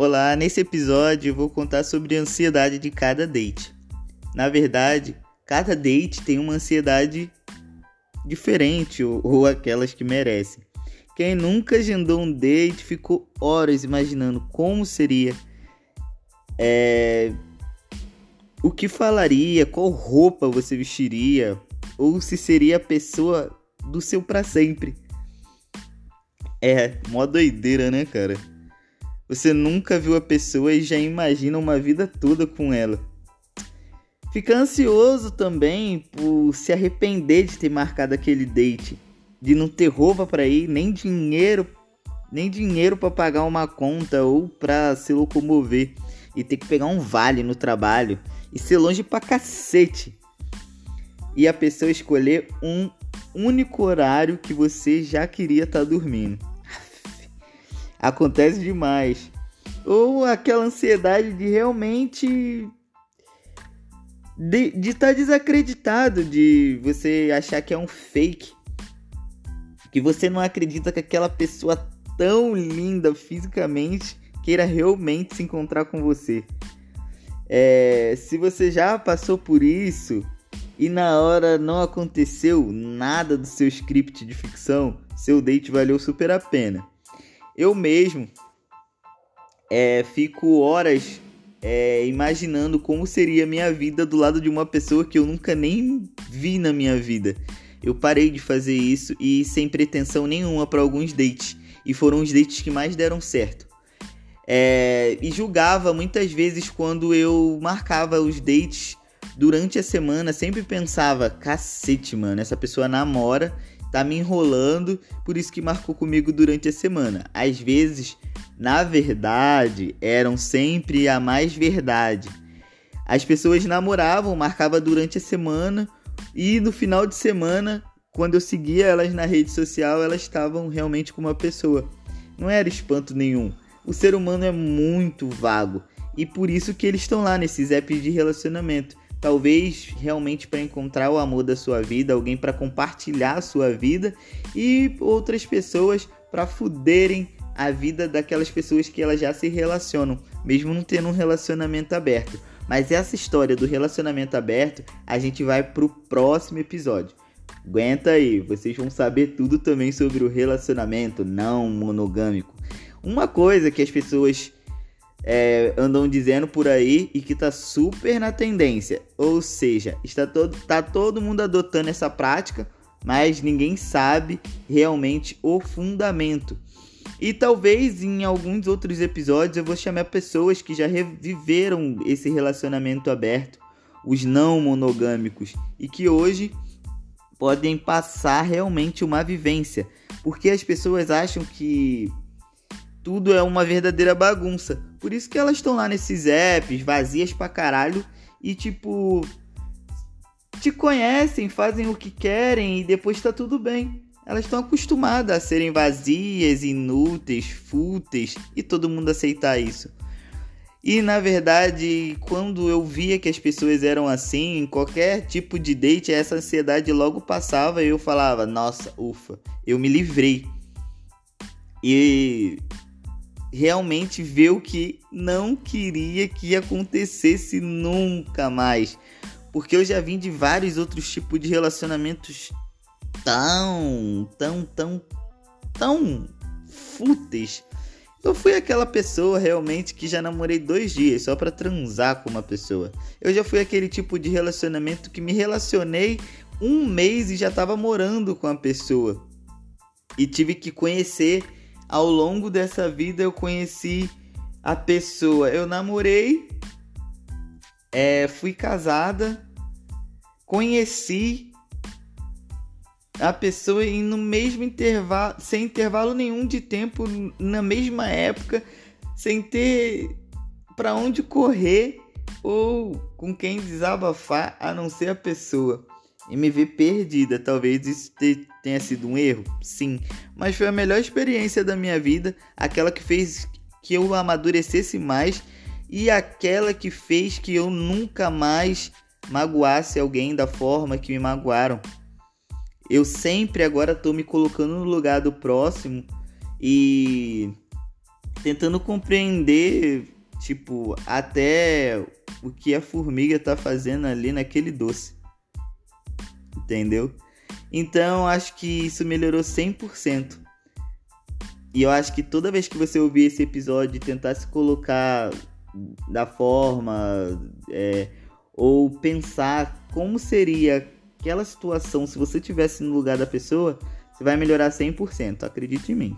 Olá, nesse episódio vou contar sobre a ansiedade de cada date. Na verdade, cada date tem uma ansiedade diferente ou, ou aquelas que merecem. Quem nunca agendou um date ficou horas imaginando como seria, é, o que falaria, qual roupa você vestiria, ou se seria a pessoa do seu para sempre. É, mó doideira, né, cara? Você nunca viu a pessoa e já imagina uma vida toda com ela. Fica ansioso também por se arrepender de ter marcado aquele date, de não ter roupa para ir, nem dinheiro, nem dinheiro para pagar uma conta ou para se locomover e ter que pegar um vale no trabalho e ser longe pra cacete. E a pessoa escolher um único horário que você já queria estar tá dormindo. Acontece demais. Ou aquela ansiedade de realmente de estar tá desacreditado, de você achar que é um fake, que você não acredita que aquela pessoa tão linda fisicamente queira realmente se encontrar com você. É, se você já passou por isso e na hora não aconteceu nada do seu script de ficção, seu date valeu super a pena. Eu mesmo é, fico horas é, imaginando como seria a minha vida do lado de uma pessoa que eu nunca nem vi na minha vida. Eu parei de fazer isso e sem pretensão nenhuma para alguns dates, e foram os dates que mais deram certo. É, e julgava muitas vezes quando eu marcava os dates durante a semana, sempre pensava: cacete, mano, essa pessoa namora tá me enrolando, por isso que marcou comigo durante a semana. Às vezes, na verdade, eram sempre a mais verdade. As pessoas namoravam, marcava durante a semana e no final de semana, quando eu seguia elas na rede social, elas estavam realmente com uma pessoa. Não era espanto nenhum. O ser humano é muito vago e por isso que eles estão lá nesses apps de relacionamento talvez realmente para encontrar o amor da sua vida, alguém para compartilhar a sua vida e outras pessoas para fuderem a vida daquelas pessoas que elas já se relacionam, mesmo não tendo um relacionamento aberto. Mas essa história do relacionamento aberto, a gente vai pro próximo episódio. Aguenta aí, vocês vão saber tudo também sobre o relacionamento não monogâmico. Uma coisa que as pessoas é, andam dizendo por aí e que tá super na tendência. Ou seja, está todo, tá todo mundo adotando essa prática, mas ninguém sabe realmente o fundamento. E talvez em alguns outros episódios eu vou chamar pessoas que já reviveram esse relacionamento aberto, os não monogâmicos, e que hoje podem passar realmente uma vivência, porque as pessoas acham que tudo é uma verdadeira bagunça. Por isso que elas estão lá nesses apps, vazias pra caralho, e tipo. Te conhecem, fazem o que querem e depois tá tudo bem. Elas estão acostumadas a serem vazias, inúteis, fúteis e todo mundo aceitar isso. E na verdade, quando eu via que as pessoas eram assim, em qualquer tipo de date, essa ansiedade logo passava e eu falava: Nossa, ufa, eu me livrei. E realmente ver o que não queria que acontecesse nunca mais. Porque eu já vim de vários outros tipos de relacionamentos tão, tão, tão, tão fúteis. Eu fui aquela pessoa realmente que já namorei dois dias só para transar com uma pessoa. Eu já fui aquele tipo de relacionamento que me relacionei um mês e já estava morando com a pessoa. E tive que conhecer ao longo dessa vida eu conheci a pessoa. Eu namorei, é, fui casada, conheci a pessoa e no mesmo intervalo, sem intervalo nenhum de tempo, na mesma época, sem ter para onde correr ou com quem desabafar a não ser a pessoa e me ver perdida. Talvez isso tenha sido um erro, sim, mas foi a melhor experiência da minha vida, aquela que fez que eu amadurecesse mais e aquela que fez que eu nunca mais magoasse alguém da forma que me magoaram. Eu sempre agora estou me colocando no lugar do próximo e tentando compreender, tipo, até o que a formiga tá fazendo ali naquele doce. Entendeu? Então, acho que isso melhorou 100%. E eu acho que toda vez que você ouvir esse episódio e tentar se colocar da forma é, ou pensar como seria aquela situação se você tivesse no lugar da pessoa, você vai melhorar 100%, acredite em mim.